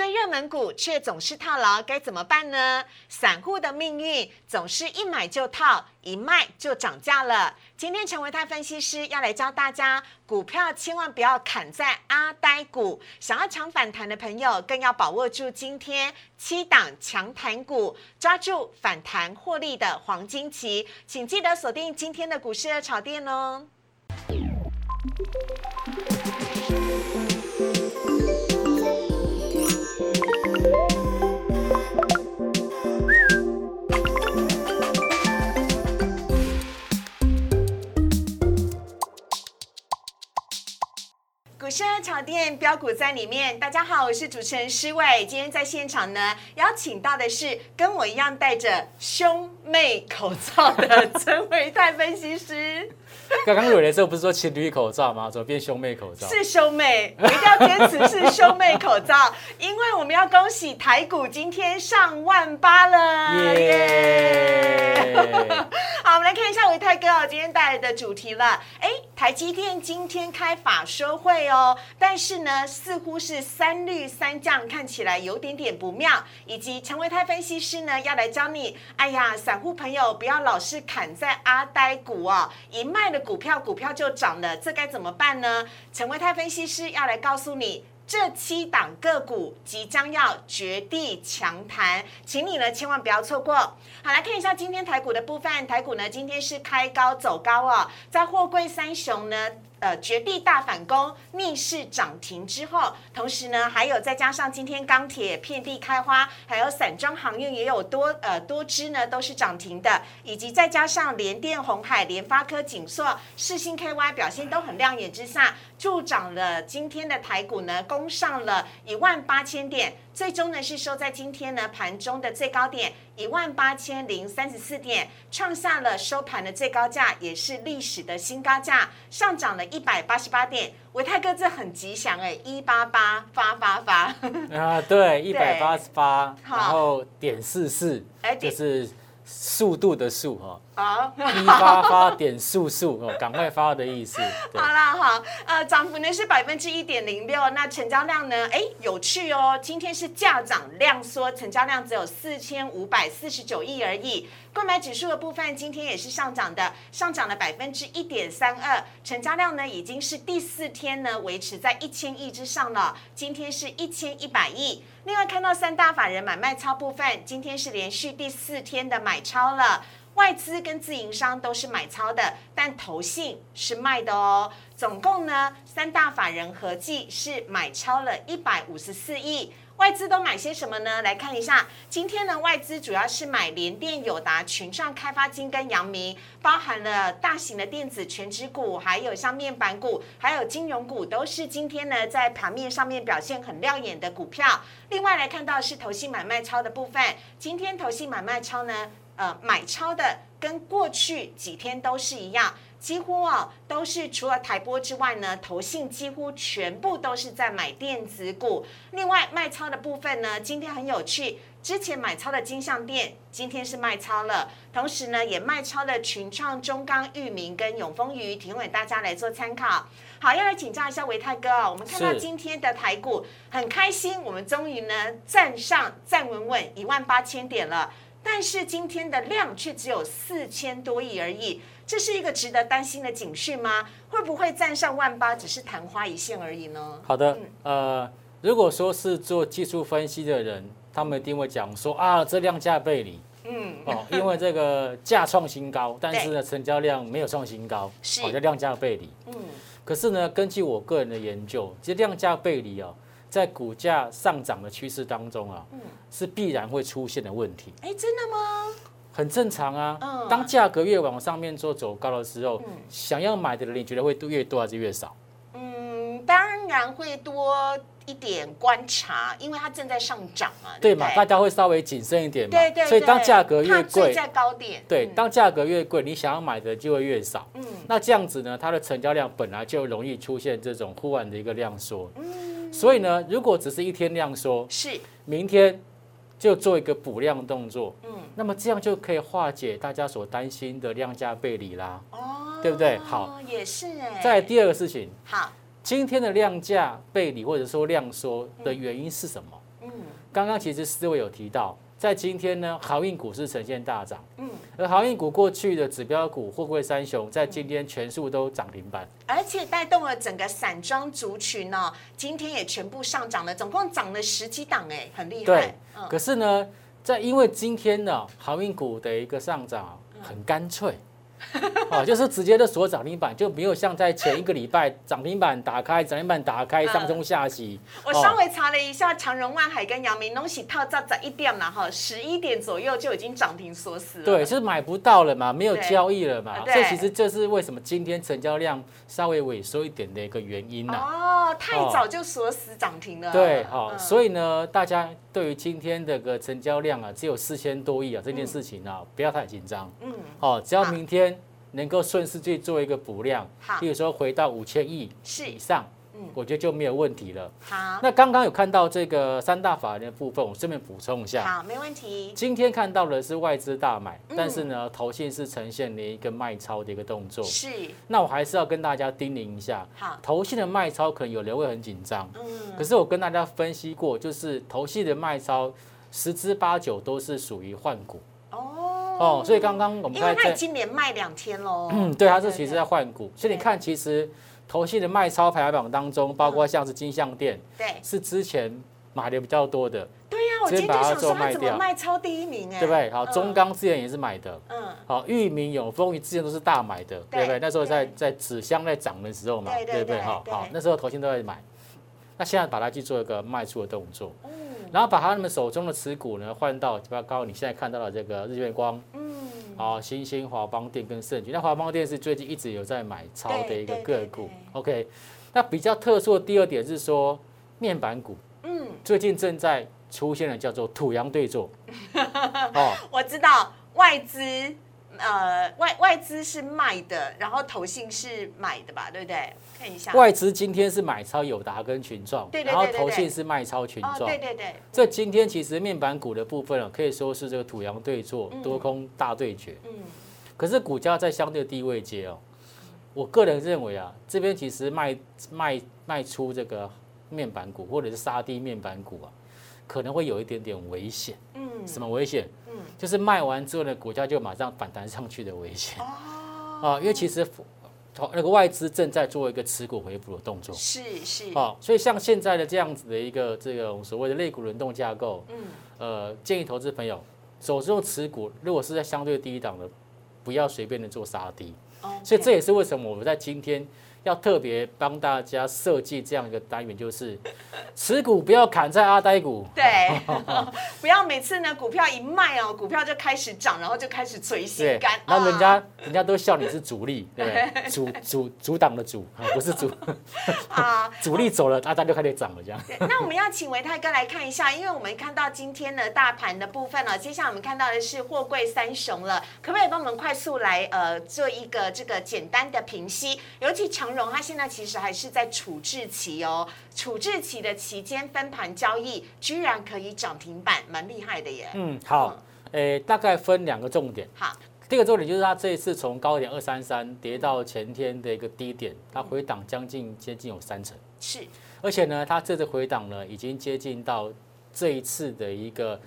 追热门股却总是套牢，该怎么办呢？散户的命运总是一买就套，一卖就涨价了。今天陈维泰分析师要来教大家，股票千万不要砍在阿呆股，想要抢反弹的朋友更要把握住今天七档强弹股，抓住反弹获利的黄金期，请记得锁定今天的股市热炒店哦。市炒店标股在里面，大家好，我是主持人施伟。今天在现场呢，邀请到的是跟我一样戴着兄妹口罩的 陈伟泰分析师。刚刚蕊的时候不是说情侣口罩吗？怎么变兄妹口罩？是兄妹，我一定要坚持是兄妹口罩，因为我们要恭喜台股今天上万八了，耶！好，我们来看一下维泰哥哦，今天带来的主题了。哎，台积电今天开法说会哦，但是呢，似乎是三绿三降，看起来有点点不妙。以及陈维泰分析师呢，要来教你，哎呀，散户朋友不要老是砍在阿呆股哦，一卖了。股票股票就涨了，这该怎么办呢？陈维泰分析师要来告诉你，这七档个股即将要绝地强弹，请你呢千万不要错过。好，来看一下今天台股的部分，台股呢今天是开高走高哦，在货柜三雄呢。呃，绝地大反攻，逆势涨停之后，同时呢，还有再加上今天钢铁遍地开花，还有散装航运也有多呃多支呢，都是涨停的，以及再加上联电、红海、联发科、景硕、世星 KY 表现都很亮眼之下，助长了今天的台股呢，攻上了一万八千点。最终呢是收在今天呢盘中的最高点一万八千零三十四点，创下了收盘的最高价，也是历史的新高价，上涨了一百八十八点。维泰哥这很吉祥哎，一八八发发发啊，对，一百八十八，然后点四四，哎，就是。速度的速哈，好，一发发点速速哦，赶快发的意思。好啦，好，呃，涨幅呢是百分之一点零六，那成交量呢，哎，有趣哦，今天是价涨量缩，成交量只有四千五百四十九亿而已。购买指数的部分今天也是上涨的，上涨了百分之一点三二，成交量呢已经是第四天呢维持在一千亿之上了，今天是一千一百亿。另外看到三大法人买卖超部分，今天是连续第四天的买超了，外资跟自营商都是买超的，但投信是卖的哦。总共呢，三大法人合计是买超了一百五十四亿。外资都买些什么呢？来看一下，今天呢，外资主要是买联电、友达、群创、开发金跟阳明，包含了大型的电子全指股，还有像面板股，还有金融股，都是今天呢在盘面上面表现很亮眼的股票。另外来看到是投信买卖超的部分，今天投信买卖超呢，呃，买超的跟过去几天都是一样。几乎啊都是除了台波之外呢，投信几乎全部都是在买电子股。另外卖超的部分呢，今天很有趣，之前买超的金象店今天是卖超了，同时呢也卖超了群创、中钢、域名跟永丰鱼，提供给大家来做参考。好，要来请教一下维泰哥哦，我们看到今天的台股很开心，我们终于呢站上站稳稳一万八千点了，但是今天的量却只有四千多亿而已。这是一个值得担心的警讯吗？会不会站上万八只是昙花一现而已呢？好的，呃，如果说是做技术分析的人，他们一定会讲说啊，这量价背离，嗯，哦，因为这个价创新高，但是呢，成交量没有创新高，是，叫量价背离。嗯，可是呢，根据我个人的研究，其实量价背离啊，在股价上涨的趋势当中啊，嗯，是必然会出现的问题。哎，真的吗？很正常啊，当价格越往上面做走高的时候，想要买的人你觉得会越多还是越少？嗯，当然会多一点观察，因为它正在上涨嘛。对嘛，大家会稍微谨慎一点嘛。对对。所以当价格越贵，在高点。对，当价格越贵，你想要买的就会越少。嗯。那这样子呢，它的成交量本来就容易出现这种忽然的一个量缩。嗯。所以呢，如果只是一天量缩，是明天。就做一个补量动作，嗯，那么这样就可以化解大家所担心的量价背离啦，哦，对不对？好，也是哎。再第二个事情，好，今天的量价背离或者说量缩的原因是什么？嗯，刚刚其实思维有提到，在今天呢，航运股是呈现大涨，嗯，而航运股过去的指标股货柜三雄，在今天全数都涨停板，而且带动了整个散装族群哦，今天也全部上涨了，总共涨了十几档，哎，很厉害。对，可是呢，在因为今天呢，航运股的一个上涨很干脆。哦，就是直接的锁涨停板，就没有像在前一个礼拜涨停板打开，涨停板打开，上中下洗。我稍微查了一下，长荣、万海跟阳明东西套在在一点了哈，十一点左右就已经涨停锁死了。对，就是买不到了嘛，没有交易了嘛。这其实这是为什么今天成交量稍微萎缩一点的一个原因呢？哦，太早就锁死涨停了。对，好，所以呢，大家对于今天这个成交量啊，只有四千多亿啊，这件事情啊，不要太紧张。嗯，哦，只要明天。能够顺势去做一个补量，比如说回到五千亿以上，嗯，我觉得就没有问题了。好，那刚刚有看到这个三大法人的部分，我顺便补充一下。好，没问题。今天看到的是外资大买，但是呢，投信是呈现了一个卖超的一个动作。是。那我还是要跟大家叮咛一下，好，投信的卖超可能有人会很紧张，嗯，可是我跟大家分析过，就是投信的卖超十之八九都是属于换股。哦，所以刚刚我们看，因为它今年卖两天喽。嗯，对，它是其实在换股，所以你看，其实投信的卖超排行榜当中，包括像是金象店，对，是之前买的比较多的。对呀，我今天就想说它怎么卖超第一名哎，对不对？好，中钢之前也是买的，嗯，好，裕民永丰之前都是大买的，对不对？那时候在在纸箱在涨的时候嘛，对不对？好，好，那时候投信都在买，那现在把它去做一个卖出的动作。嗯然后把他们手中的持股呢换到比较高，你现在看到的这个日月光，嗯，好，新兴华邦电跟盛举，那华邦电是最近一直有在买超的一个个股，OK。那比较特殊的第二点是说面板股，嗯，最近正在出现的叫做土洋对坐，哦，我知道外资。呃，外外资是卖的，然后投信是买的吧，对不对？看一下，外资今天是买超友达跟群创，对对对，然后投信是卖超群创，对对对。这今天其实面板股的部分啊，可以说是这个土洋对坐，多空大对决。嗯。可是股价在相对低位接哦，我个人认为啊，这边其实卖卖卖出这个面板股或者是杀低面板股啊，可能会有一点点危险。嗯。什么危险？嗯。就是卖完之后呢，股价就马上反弹上去的危险哦，啊，因为其实那个外资正在做一个持股回补的动作，是是，哦，所以像现在的这样子的一个这个所谓的类股轮动架构，嗯，呃，建议投资朋友手中持股如果是在相对低档的，不要随便的做杀低，所以这也是为什么我们在今天。要特别帮大家设计这样一个单元，就是 持股不要砍在阿呆股，对，不要每次呢股票一卖哦，股票就开始涨，然后就开始垂心肝，那人家人家都笑你是主力，对不对？主主阻挡的主啊，不是主啊，主力走了，阿呆就开始涨了，这样。那我们要请维泰哥来看一下，因为我们看到今天的大盘的部分了，接下来我们看到的是货柜三雄了，可不可以帮我们快速来呃做一个这个简单的评析，尤其长。荣，它现在其实还是在处置期哦，处置期的期间分盘交易，居然可以涨停板，蛮厉害的耶。嗯，好，诶，大概分两个重点。好，第一个重点就是它这一次从高点二三三跌到前天的一个低点，它回档将近接近有三成。是，而且呢，它这次回档呢，已经接近到这一次的一个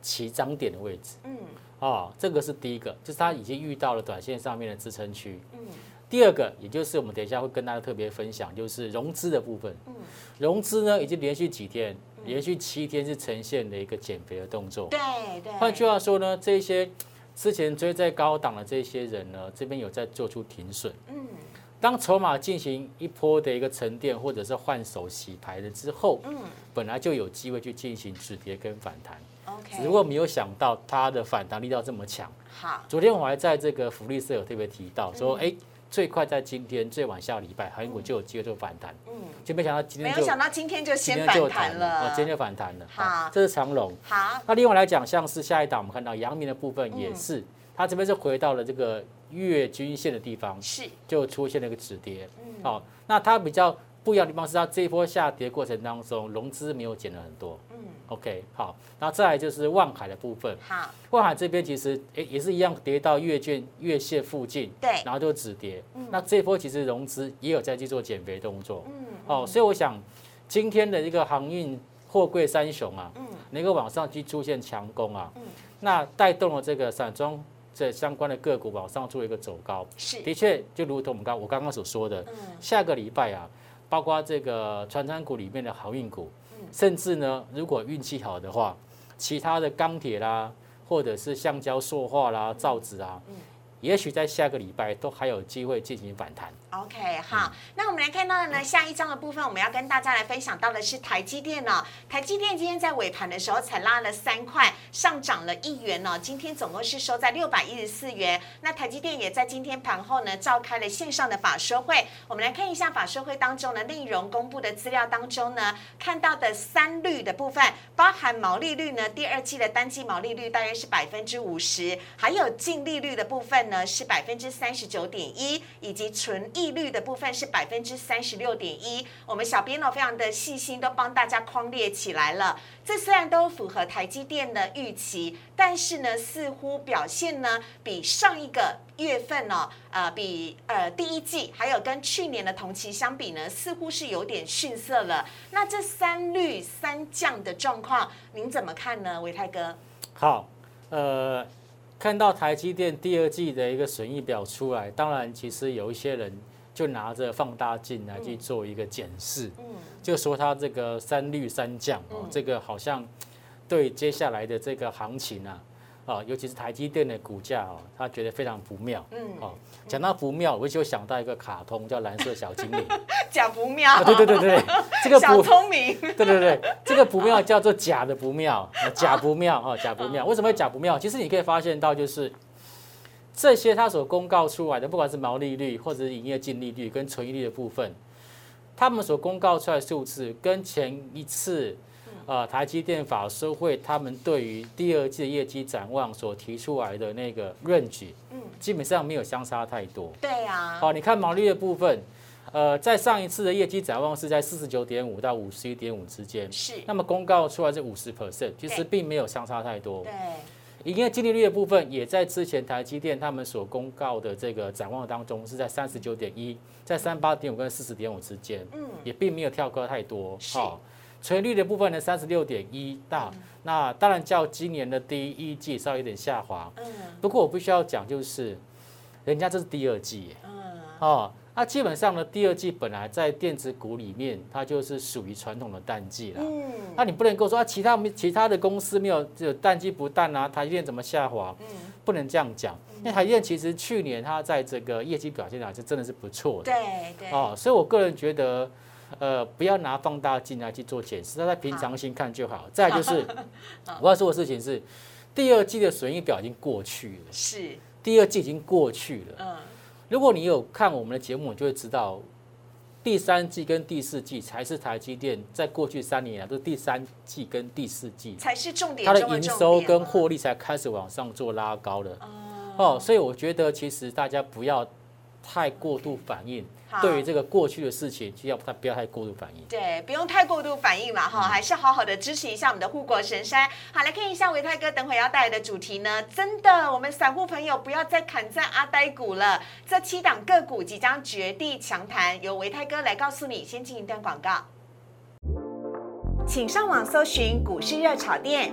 起涨点的位置。嗯，哦，这个是第一个，就是它已经遇到了短线上面的支撑区。嗯。第二个，也就是我们等一下会跟大家特别分享，就是融资的部分。嗯，融资呢已经连续几天，连续七天是呈现的一个减肥的动作。对对。换句话说呢，这些之前追在高档的这些人呢，这边有在做出停损。嗯。当筹码进行一波的一个沉淀，或者是换手洗牌了之后，嗯，本来就有机会去进行止跌跟反弹。OK。只不过没有想到它的反弹力道这么强。好。昨天我还在这个福利社有特别提到说，哎。最快在今天，最晚下礼拜，韩国就有机会做反弹。嗯，就没想到今天没有想到今天就先反弹了。哦，今天就反弹了。好，这是长龙。好，那另外来讲，像是下一档，我们看到阳明的部分也是，它这边是回到了这个月均线的地方，是就出现了一个止跌。嗯，好，那它比较不一样的地方是，它这一波下跌过程当中，融资没有减了很多。嗯 OK，好，然后再来就是万海的部分。好，万海这边其实诶也是一样跌到月券月线附近，对，然后就止跌。嗯，那这波其实融资也有在去做减肥动作。嗯，哦，所以我想今天的一个航运货柜三雄啊，嗯，能够往上去出现强攻啊，嗯那带动了这个散装这相关的个股往上做一个走高。是，的确，就如同我们刚我刚刚所说的，下个礼拜啊，包括这个船产股里面的航运股，甚至呢，如果运气好的话，其他的钢铁啦，或者是橡胶、塑化啦、造纸啊。也许在下个礼拜都还有机会进行反弹。OK，好，那我们来看到的呢，下一章的部分，我们要跟大家来分享到的是台积电呢。台积电今天在尾盘的时候才拉了三块，上涨了一元呢。今天总共是收在六百一十四元。那台积电也在今天盘后呢，召开了线上的法说会。我们来看一下法说会当中的内容公布的资料当中呢，看到的三率的部分，包含毛利率呢，第二季的单季毛利率大约是百分之五十，还有净利率的部分。呢是百分之三十九点一，以及纯益利率的部分是百分之三十六点一。我们小编呢非常的细心，都帮大家框列起来了。这虽然都符合台积电的预期，但是呢似乎表现呢比上一个月份呢，呃比呃第一季还有跟去年的同期相比呢，似乎是有点逊色了。那这三率三降的状况，您怎么看呢，维泰哥？好，呃。看到台积电第二季的一个损益表出来，当然其实有一些人就拿着放大镜来去做一个检视，就说它这个三绿三降哦，这个好像对接下来的这个行情啊。啊，尤其是台积电的股价哦，他觉得非常不妙。嗯，哦，讲到不妙，我就想到一个卡通叫蓝色小精灵。讲不妙。对对对对，这个小聪明。对对对，这个不妙叫做假的不妙，假不妙哈，假不妙。为什么会假不妙？其实你可以发现到，就是这些他所公告出来的，不管是毛利率或者是营业净利率跟存益率的部分，他们所公告出来的数字跟前一次。呃，台积电法收会他们对于第二季的业绩展望所提出来的那个 range，嗯，基本上没有相差太多。对呀。好，你看毛利率的部分，呃，在上一次的业绩展望是在四十九点五到五十一点五之间。是。那么公告出来是五十 percent，其实并没有相差太多。对。营业净利率的部分，也在之前台积电他们所公告的这个展望当中，是在三十九点一，在三八点五跟四十点五之间。嗯。也并没有跳高太多。是。存率的部分呢，三十六点一大，那当然较今年的第一季稍微有点下滑。嗯，不过我必须要讲，就是人家这是第二季，嗯，哦，那基本上呢，第二季本来在电子股里面，它就是属于传统的淡季了。嗯，那你不能够说啊，其他其他的公司没有就淡季不淡啊，台积电怎么下滑？嗯，不能这样讲，因为台积电其实去年它在这个业绩表现上是真的是不错的。对对。哦，所以我个人觉得。呃，不要拿放大镜来去做检视，那在平常心看就好。再就是，我要说的事情是，第二季的损益表已经过去了。是，第二季已经过去了。嗯，如果你有看我们的节目，你就会知道，第三季跟第四季才是台积电在过去三年来，都是第三季跟第四季才是重点，它的营收跟获利才开始往上做拉高的。哦，所以我觉得其实大家不要太过度反应。对于这个过去的事情，就要他不要太过度反应。对，不用太过度反应嘛，哈，还是好好的支持一下我们的护国神山。好，来看一下维泰哥等会要带来的主题呢。真的，我们散户朋友不要再砍在阿呆股了。这七档个股即将绝地强弹，由维泰哥来告诉你。先进一段广告，请上网搜寻股市热炒店，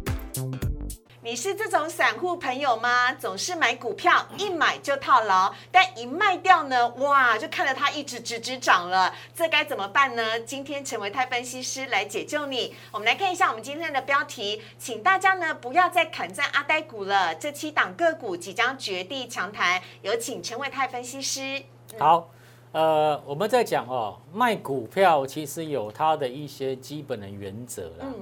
你是这种散户朋友吗？总是买股票一买就套牢，但一卖掉呢，哇，就看着它一直直直涨了，这该怎么办呢？今天陈维泰分析师来解救你。我们来看一下我们今天的标题，请大家呢不要再砍在阿呆股了，这七档个股即将绝地强谈，有请陈维泰分析师。好。呃，我们在讲哦，卖股票其实有它的一些基本的原则啦。嗯，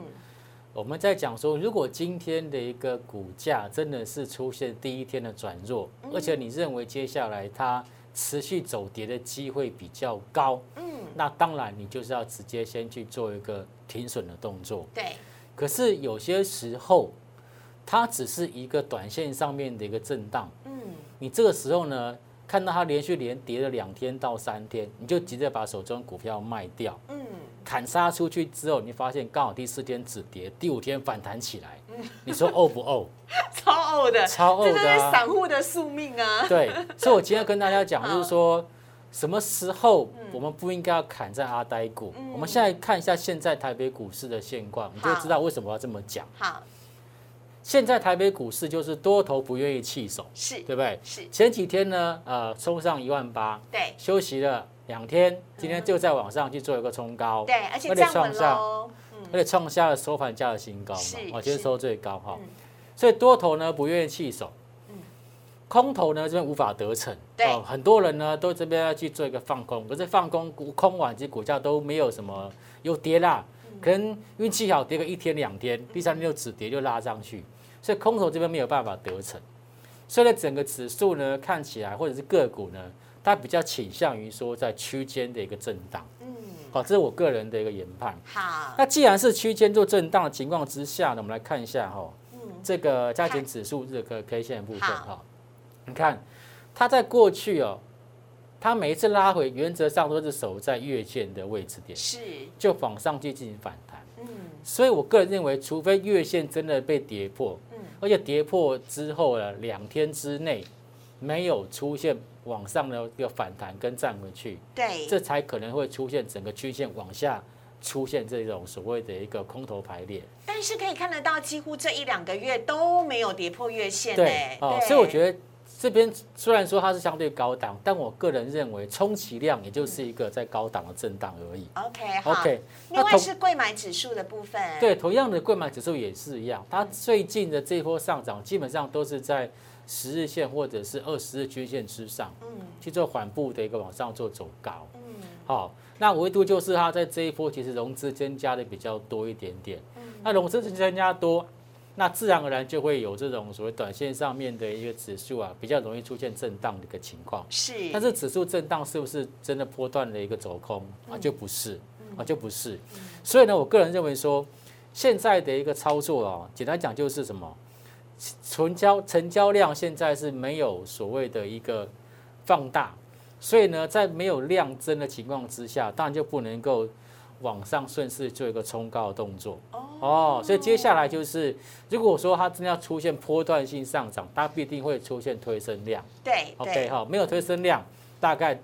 我们在讲说，如果今天的一个股价真的是出现第一天的转弱，而且你认为接下来它持续走跌的机会比较高，嗯，那当然你就是要直接先去做一个停损的动作。对。可是有些时候，它只是一个短线上面的一个震荡。嗯。你这个时候呢？看到它连续连跌了两天到三天，你就急着把手中股票卖掉，嗯，砍杀出去之后，你发现刚好第四天止跌，第五天反弹起来，嗯，你说呕不呕？超呕的，超呕的啊这是散户的宿命啊。对，所以我今天跟大家讲，就是说什么时候我们不应该要砍在阿呆股。我们现在看一下现在台北股市的现况，你就知道为什么要这么讲。好，现在台北股市就是多头不愿意弃守，是，对不对？是，前几天呢，呃，冲上一万八，对，休息了两天，今天就在往上去做一个冲高，对，而且创下喽。而且创下了收盘价的新高嘛，我，今天收最高哈。嗯。所以多头呢不愿意弃守，空头呢这边无法得逞，对。哦，很多人呢都这边要去做一个放空，可是放空股空完，其实股价都没有什么有跌啦，可能运气好跌个一天两天，第三天就止跌就拉上去，所以空头这边没有办法得逞，所以呢整个指数呢看起来或者是个股呢，它比较倾向于说在区间的一个震荡，嗯，好，这是我个人的一个研判。好，那既然是区间做震荡的情况之下呢，我们来看一下哈、嗯，这个加权指数这个 K 线的部分好哈、你看它在过去哦，它每一次拉回，原则上都是守在月线的位置点，是，就往上去进行反弹。嗯所以我个人认为，除非月线真的被跌破，嗯，而且跌破之后呢，两天之内没有出现往上的一个反弹跟站回去，对，这才可能会出现整个曲线往下出现这种所谓的一个空头排列。但是可以看得到，几乎这一两个月都没有跌破月线对，哦，所以我觉得这边虽然说它是相对高档，但我个人认为充其量也就是一个在高档的震荡而已。OK 好。OK，另外是贵买指数的部分，对同样的贵买指数也是一样，它最近的这一波上涨基本上都是在十日线或者是二十日均线之上嗯去做缓步的一个往上做走高。嗯好，那唯独就是它在这一波其实融资增加的比较多一点点。嗯那融资增加多，那自然而然就会有这种所谓短线上面的一个指数啊，比较容易出现震荡的一个情况。是，但是指数震荡是不是真的波段的一个走空啊？嗯就不是啊，就不是。所以呢，我个人认为说，现在的一个操作啊，简单讲就是什么，成交成交量现在是没有所谓的一个放大，所以呢，在没有量增的情况之下，当然就不能够往上顺势做一个冲高的动作。哦，所以接下来就是，如果说它真的要出现波段性上涨，它必定会出现推升量。对 OK 对，哈，没有推升量，大概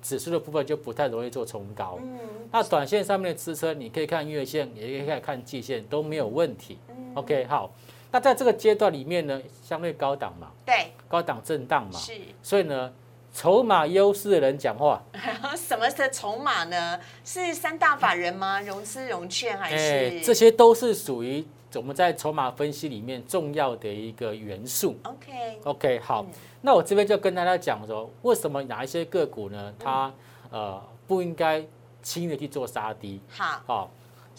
指数的部分就不太容易做冲高。嗯那短线上面的支撑，你可以看月线，也可以看季线，都没有问题。嗯 OK，好，那在这个阶段里面呢，相对高档嘛，对高档震荡嘛，是。所以呢，筹码优势的人讲话，什么的筹码呢？是三大法人吗？融资融券还哎，是？这些都是属于我们在筹码分析里面重要的一个元素。OK，OK，好，嗯那我这边就跟大家讲说，为什么哪一些个股呢，它呃不应该轻易的去做杀低？好。好，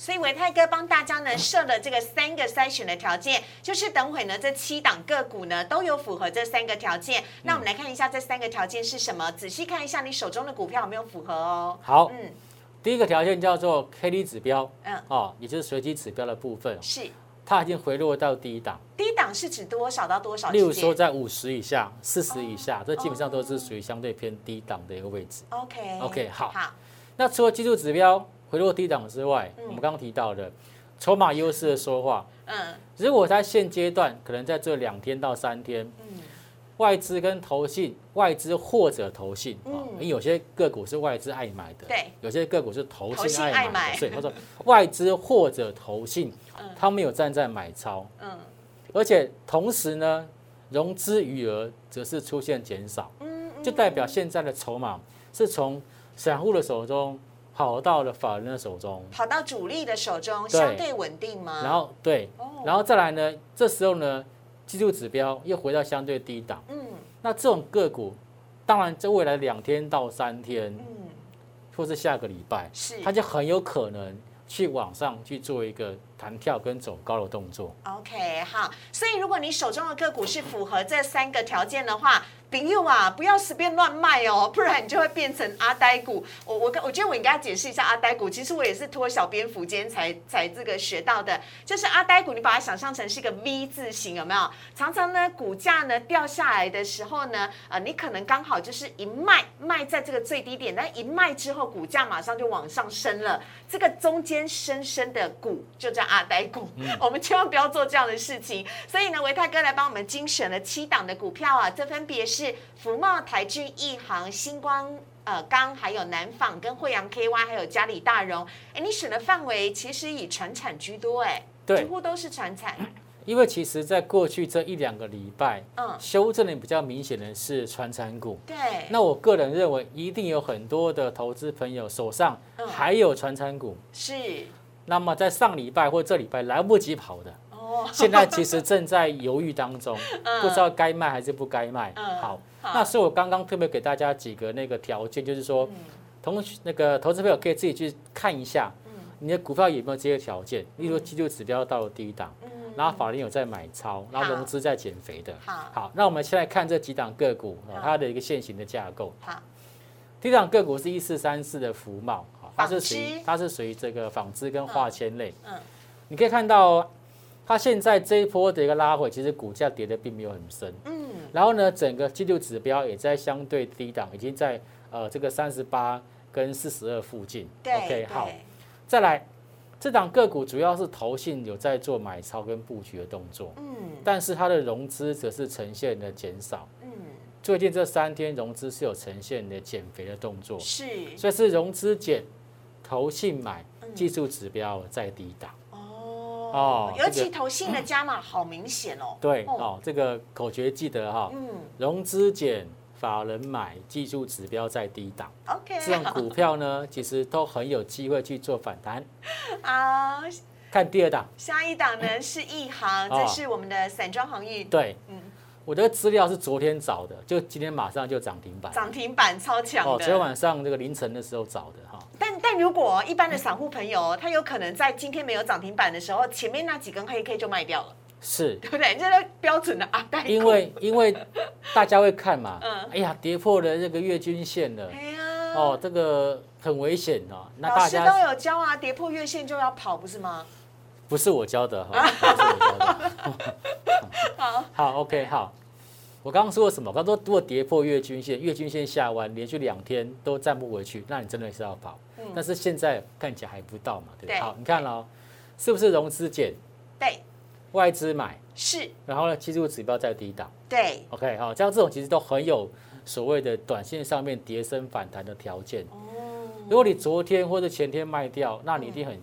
所以维泰哥帮大家呢设了这个三个筛选的条件，就是等会呢这七档个股呢都有符合这三个条件。那我们来看一下这三个条件是什么，仔细看一下你手中的股票有没有符合哦。好，嗯。第一个条件叫做 K D 指标，嗯，哦，也就是随机指标的部分，是。它已经回落到低档，低档是指多少到多少例？如说在五十以下、四十以下，这基本上都是属于相对偏低档的一个位置。OK OK，好。好，那除了技术指标回落低档之外，嗯。我们刚刚提到的筹码优势的说话，嗯。如果在现阶段可能在这两天到三天，嗯。外资跟投信，外资或者投信啊，嗯因为有些个股是外资爱买的，对，有些个股是投投信信爱买。的，所以他说外资或者投信嗯，他们有站在买超，嗯。而且同时呢，融资余额则是出现减少，就代表现在的筹码是从散户的手中跑到了法人的手中，跑到主力的手中，对。相对稳定吗？然后对，哦。然后再来呢，这时候呢，技术指标又回到相对低档。嗯。那这种个股，当然在未来两天到三天，嗯。或是下个礼拜，是。它就很有可能去往上去做一个弹跳跟走高的动作。OK，好，所以如果你手中的个股是符合这三个条件的话，朋友啊，不要随便乱卖哦，不然你就会变成阿呆股。我我跟我觉得我应该解释一下阿呆股，其实我也是托小蝙蝠今天才才这个学到的，就是阿呆股，你把它想象成是一个 V 字形，有没有？常常呢，股价呢掉下来的时候呢，呃，你可能刚好就是一卖卖在这个最低点，但一卖之后，股价马上就往上升了。这个中间深深的股就叫阿呆股，我们千万不要做这样的事情。所以呢，维泰哥来帮我们精选了七档的股票啊，这分别是福茂、台骏、亿航、星光。呃，钢还有南纺跟惠阳 KY，还有嘉里大荣，哎，你选的范围其实以船产居多，哎，对，几乎都是船产。因为其实，在过去这一两个礼拜，嗯，修正的比较明显的是船产股。对。那我个人认为，一定有很多的投资朋友手上还有船产股。是。那么在上礼拜或这礼拜来不及跑的，哦，现在其实正在犹豫当中，不知道该卖还是不该卖。嗯。好。那所以我刚刚特别给大家几个那个条件，就是说，同那个投资朋友可以自己去看一下，你的股票有没有这些条件，例如技术指标到了低档，然后法人有在买超，然后融资在减肥的。好，那我们先来看这几档个股它的一个现行的架构。好，第一档个股是一四三四的福茂，它是属于它是属于这个纺织跟化纤类。嗯，你可以看到它现在这一波的一个拉回，其实股价跌的并没有很深。嗯。然后呢，整个季度指标也在相对低档，已经在呃这个三十八跟四十二附近。OK，好，再来，这档个股主要是投信有在做买超跟布局的动作。嗯。但是它的融资则是呈现的减少。嗯。最近这三天融资是有呈现的减肥的动作。是。所以是融资减，投信买，技术指标在低档。哦，尤其投信的加码好明显哦。对，哦，这个口诀记得哈。嗯。融资减，法人买，技术指标在低档。OK。这种股票呢，其实都很有机会去做反弹。啊。看第二档。下一档呢是一行，这是我们的散装航运。对。嗯。我的资料是昨天找的，就今天马上就涨停板。涨停板超强的。哦，昨天晚上这个凌晨的时候找的哈。但但如果一般的散户朋友，他有可能在今天没有涨停板的时候，前面那几根黑 K 就卖掉了，是，对不对？这是标准的啊，因为因为大家会看嘛，嗯，哎呀，跌破了这个月均线了，哎呀，哦，这个很危险哦。那大家都有教啊，跌破月线就要跑，不是吗？不是我教的哈，不是我教的。好，好，OK，好。我刚刚说了什么？我刚说如果跌破月均线，月均线下弯，连续两天都站不回去，那你真的是要跑。嗯。但是现在看起来还不到嘛，对不对？好，你看喽，是不是融资减？对。外资买是。然后呢，技术指标在低档。对。OK，好，像这种其实都很有所谓的短线上面跌升反弹的条件。哦。如果你昨天或者前天卖掉，那你一定很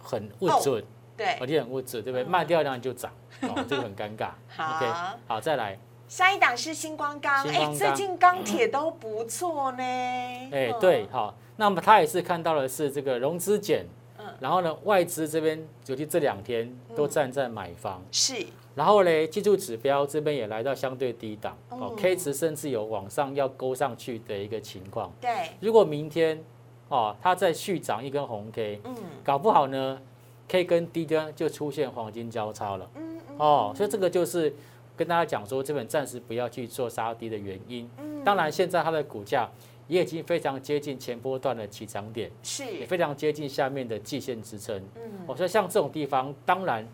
很不准。对。一定很不准，对不对？卖掉然后就涨，哦，这个很尴尬。好。好，再来。下一档是星光钢，哎，最近钢铁都不错呢。哎，对，好，那么他也是看到的是这个融资减，嗯，然后呢，外资这边尤其这两天都站在买方，是，然后呢，技术指标这边也来到相对低档，哦，K 值甚至有往上要勾上去的一个情况。对，如果明天哦，它再续涨一根红 K，嗯，搞不好呢，K 跟低端就出现黄金交叉了，嗯嗯，哦，所以这个就是。跟大家讲说，这本暂时不要去做杀低的原因。嗯，当然现在它的股价也已经非常接近前波段的起涨点，是，也非常接近下面的季线支撑。嗯，我说像这种地方，当然，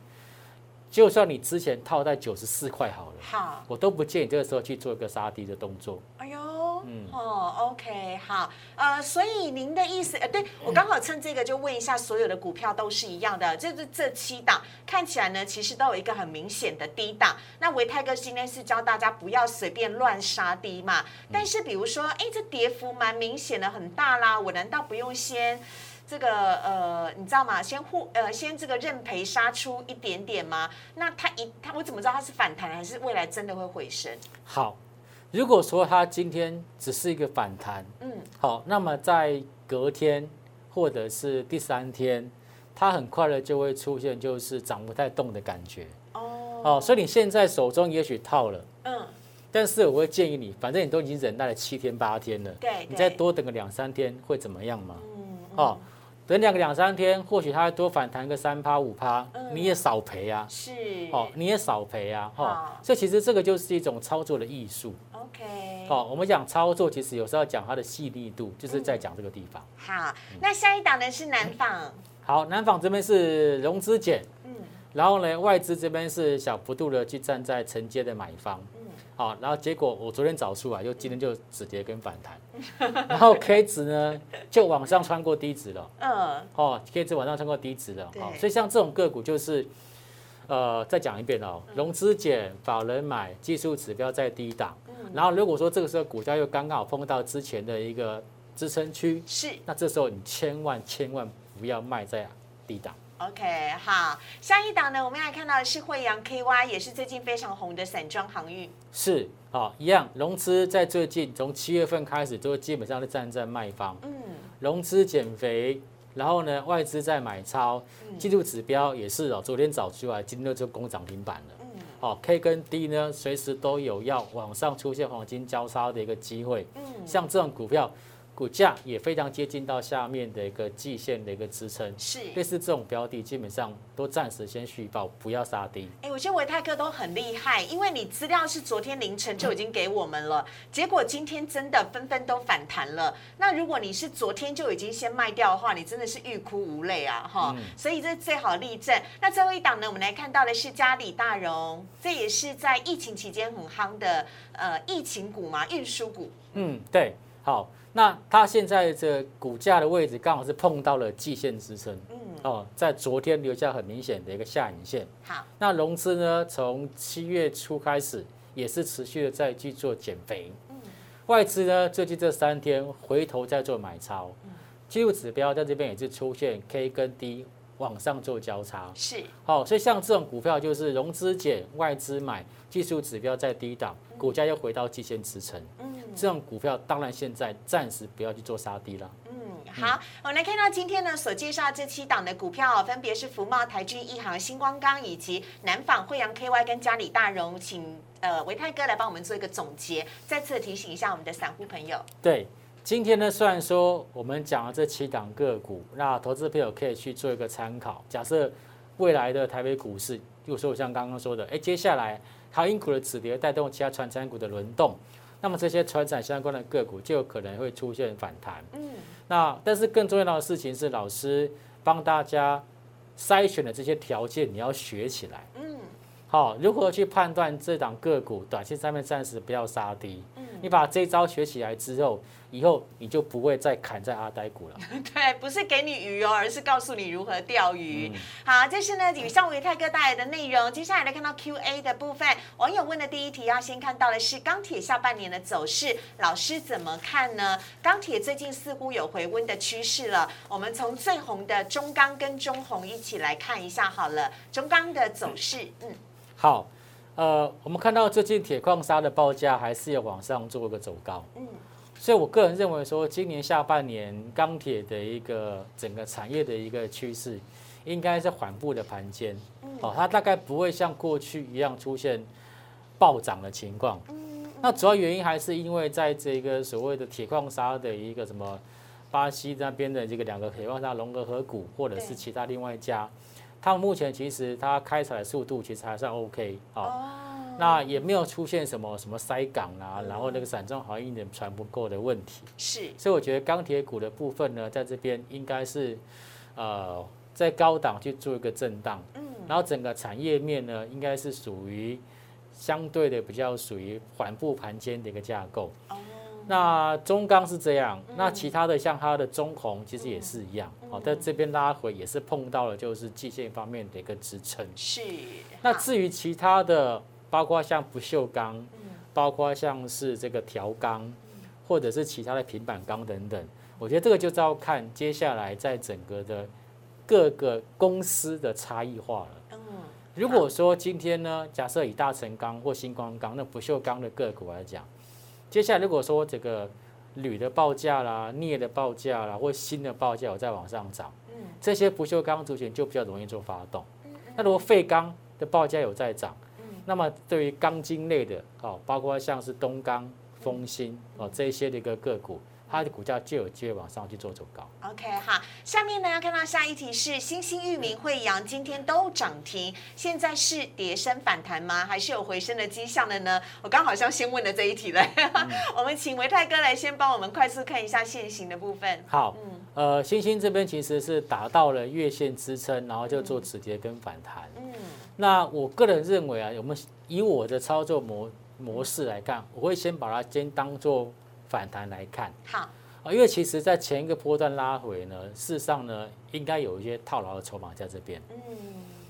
就算你之前套在九十四块好了，好，我都不建议这个时候去做一个杀低的动作。哎呦。嗯哦，OK，好，呃，所以您的意思，呃，对我刚好趁这个就问一下，所有的股票都是一样的，就是这七档看起来呢，其实都有一个很明显的低档。那维泰哥今天是教大家不要随便乱杀低嘛，但是比如说，哎，这跌幅蛮明显的，很大啦，我难道不用先这个呃，你知道吗？先互呃，先这个认赔杀出一点点吗？那它一它我怎么知道它是反弹还是未来真的会回升？好。如果说它今天只是一个反弹，嗯，好，那么在隔天或者是第三天，它很快的就会出现就是涨不太动的感觉，哦，哦，所以你现在手中也许套了，嗯，但是我会建议你，反正你都已经忍耐了七天八天了，对，你再多等个两三天会怎么样嘛？嗯，哦。等两个两三天，或许它多反弹个三趴五趴，你也少赔啊。是，哦，你也少赔啊。哈，所以其实这个就是一种操作的艺术。OK。哦，我们讲操作，其实有时候要讲它的细腻度，就是在讲这个地方。好，那下一档呢是南纺。好，南纺这边是融资减，嗯，然后呢外资这边是小幅度的去站在承接的买方，嗯，好，然后结果我昨天找出来，又今天就止跌跟反弹，然后 K 值呢就往上穿过低值了，嗯，哦，K 值往上穿过低值了，好，所以像这种个股就是，呃，再讲一遍哦，融资减，法人买，技术指标在低档，然后如果说这个时候股价又刚刚好碰到之前的一个支撑区，是，那这时候你千万千万不要卖在低档。OK，好，下一档呢，我们来看到的是惠阳 KY，也是最近非常红的散装航运。是，好，一样，融资在最近从七月份开始，都基本上是站在卖方。嗯，融资减肥，然后呢，外资在买超，季度指标也是哦，昨天早出来，今天就攻涨停板了。嗯，好，K 跟 D 呢，随时都有要往上出现黄金交叉的一个机会。嗯，像这种股票。股价也非常接近到下面的一个季线的一个支撑，是类似这种标的，基本上都暂时先续报，不要杀低。哎，我觉得维泰哥都很厉害，因为你资料是昨天凌晨就已经给我们了，结果今天真的纷纷都反弹了。那如果你是昨天就已经先卖掉的话，你真的是欲哭无泪啊！哈，所以这是最好例证。那最后一档呢，我们来看到的是嘉里大荣，这也是在疫情期间很夯的呃疫情股嘛，运输股。嗯，对，好。那它现在这股价的位置刚好是碰到了季线支撑，嗯，哦，在昨天留下很明显的一个下影线。好，那融资呢，从七月初开始也是持续的在去做减肥，嗯，外资呢最近这三天回头在做买超，嗯，技术指标在这边也是出现 K 跟 D 往上做交叉，是，好，所以像这种股票就是融资减，外资买，技术指标在低档，股价又回到季线支撑，嗯。这种股票当然现在暂时不要去做杀低了。嗯，好，我们来看到今天呢所介绍这七档的股票，分别是福茂、台军、一航、星光钢以及南纺、惠阳 KY 跟嘉里大荣，请呃维泰哥来帮我们做一个总结，再次提醒一下我们的散户朋友。对，今天呢虽然说我们讲了这七档个股，那投资朋友可以去做一个参考。假设未来的台北股市，如说像刚刚说的，哎，接下来航运股的止跌带动其他船产股的轮动。那么这些船产相关的个股就有可能会出现反弹。嗯，那但是更重要的事情是，老师帮大家筛选的这些条件，你要学起来。嗯，好，如何去判断这档个股短期上面暂时不要杀低？嗯，你把这一招学起来之后。以后你就不会再砍在阿呆股了。对，不是给你鱼哦，而是告诉你如何钓鱼。好，这是呢以上维泰哥带来的内容。接下来来看到 Q&A 的部分，网友问的第一题要先看到的是钢铁下半年的走势，老师怎么看呢？钢铁最近似乎有回温的趋势了。我们从最红的中钢跟中红一起来看一下好了。中钢的走势，嗯，好，呃，我们看到最近铁矿砂的报价还是有往上做一个走高，嗯。所以，我个人认为说，今年下半年钢铁的一个整个产业的一个趋势，应该是缓步的盘间，哦，它大概不会像过去一样出现暴涨的情况。那主要原因还是因为在这个所谓的铁矿砂的一个什么巴西那边的这个两个铁矿砂龙格河谷，或者是其他另外一家，他们目前其实它开采的速度其实还算 OK 啊。那也没有出现什么什么塞港啊，然后那个散装航运的船不够的问题。是，所以我觉得钢铁股的部分呢，在这边应该是，呃，在高档去做一个震荡。嗯。然后整个产业面呢，应该是属于相对的比较属于缓步盘间的一个架构。哦。那中钢是这样，那其他的像它的中红其实也是一样。哦，在这边拉回也是碰到了就是季线方面的一个支撑。是。那至于其他的。包括像不锈钢，包括像是这个条钢，或者是其他的平板钢等等，我觉得这个就要看接下来在整个的各个公司的差异化了。如果说今天呢，假设以大成钢或星光钢那不锈钢的个股来讲，接下来如果说这个铝的报价啦、镍的报价啦，或新的报价有在往上涨，这些不锈钢族群就比较容易做发动。那如果废钢的报价有在涨，那么对于钢筋类的，哦，包括像是东钢、丰兴哦这一些的一个个股，它的股价就有机会往上去做走高。OK，好，下面呢要看到下一题是新兴域名、惠阳今天都涨停，现在是跌升反弹吗？还是有回升的迹象的呢？我刚好像先问了这一题了，我们请维泰哥来先帮我们快速看一下现行的部分。好，嗯，呃，星星这边其实是达到了月线支撑，然后就做止跌跟反弹。嗯那我个人认为啊，我们以我的操作模模式来看，我会先把它先当做反弹来看。好，啊，因为其实在前一个波段拉回呢，事实上呢，应该有一些套牢的筹码在这边。嗯，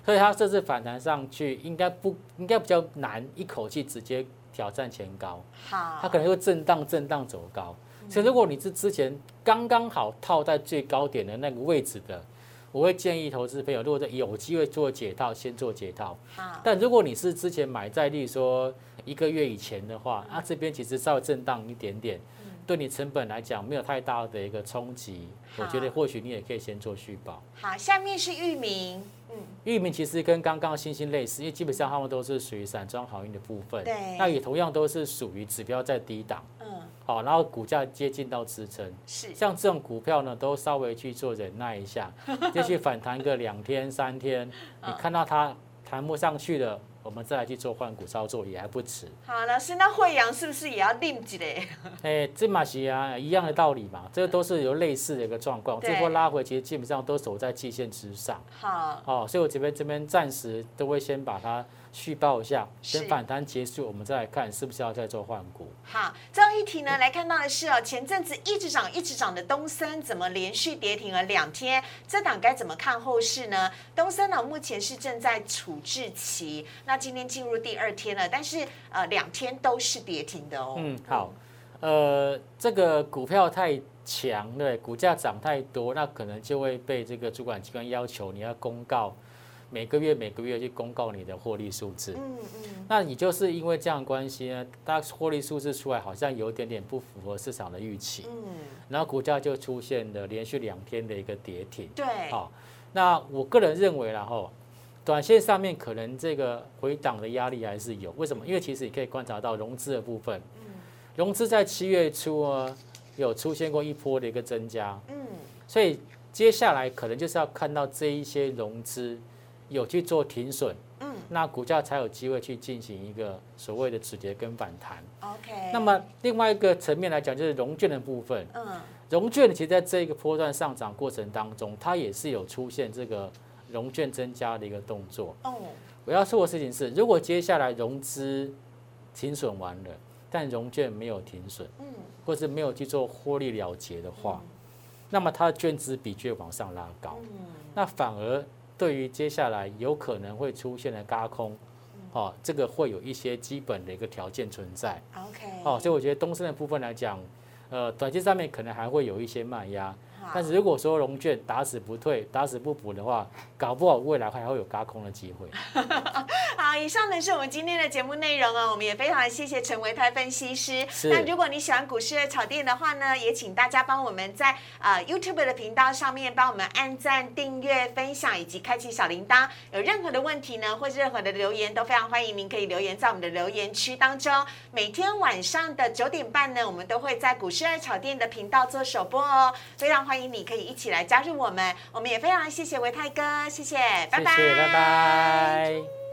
所以它这次反弹上去，应该不应该比较难一口气直接挑战前高，好，它可能会震荡震荡走高。所以如果你是之前刚刚好套在最高点的那个位置的，我会建议投资朋友，如果在有机会做解套，先做解套。好，但如果你是之前买在，例如说一个月以前的话，那这边其实稍微震荡一点点，对你成本来讲没有太大的一个冲击，我觉得或许你也可以先做续保。好，下面是域名，嗯，域名其实跟刚刚星星类似，因为基本上他们都是属于散装航运的部分，对。那也同样都是属于指标在低档，嗯，好，然后股价接近到支撑。是，像这种股票呢，都稍微去做忍耐一下，继续反弹个两天三天，你看到它弹不上去了，我们再来去做换股操作也还不迟。好，老师，那惠阳是不是也要定几嘞？哎，这马西啊，一样的道理嘛，这个都是有类似的一个状况。对这波拉回其实基本上都守在季线之上，好，哦，所以我这边这边暂时都会先把它续报一下，先反弹结束，我们再来看是不是要再做换股。好，最后一题呢，来看到的是哦，前阵子一直涨一直涨的东森，怎么连续跌停了两天？这档该怎么看后市呢？东森呢，目前是正在处置期，那今天进入第二天了，但是呃，两天都是跌停的哦。嗯，好，呃，这个股票太强，对，股价涨太多，那可能就会被这个主管机关要求你要公告每个月每个月去公告你的获利数字。嗯嗯，那你就是因为这样关系呢，它获利数字出来好像有点点不符合市场的预期，嗯，然后股价就出现了连续两天的一个跌停。对，好，那我个人认为然后，短线上面可能这个回档的压力还是有。为什么？因为其实你可以观察到融资的部分，融资在七月初啊有出现过一波的一个增加，嗯，所以接下来可能就是要看到这一些融资有去做停损，嗯，那股价才有机会去进行一个所谓的止跌跟反弹。OK，那么另外一个层面来讲，就是融券的部分。嗯，融券其实在这个波段上涨过程当中，它也是有出现这个融券增加的一个动作。哦，我要说的事情是，如果接下来融资停损完了，但融券没有停损，嗯，或是没有去做获利了结的话，那么它的券资比就会往上拉高，嗯，那反而对于接下来有可能会出现的高空，哦，这个会有一些基本的一个条件存在。OK，哦，所以我觉得东升的部分来讲，呃，短期上面可能还会有一些卖压，好但是如果说融券打死不退、打死不补的话，搞不好未来还会有嘎空的机会。好，以上呢是我们今天的节目内容哦。我们也非常谢谢陈维泰分析师。那如果你喜欢股市的炒店的话呢，也请大家帮我们在呃 YouTube 的频道上面帮我们按赞、订阅、分享以及开启小铃铛。有任何的问题呢，或是任何的留言，都非常欢迎您可以留言在我们的留言区当中。每天晚上的九点半呢，我们都会在股市二炒店的频道做首播哦，非常欢迎你可以一起来加入我们。我们也非常谢谢维泰哥，谢谢，拜拜，谢谢，拜拜。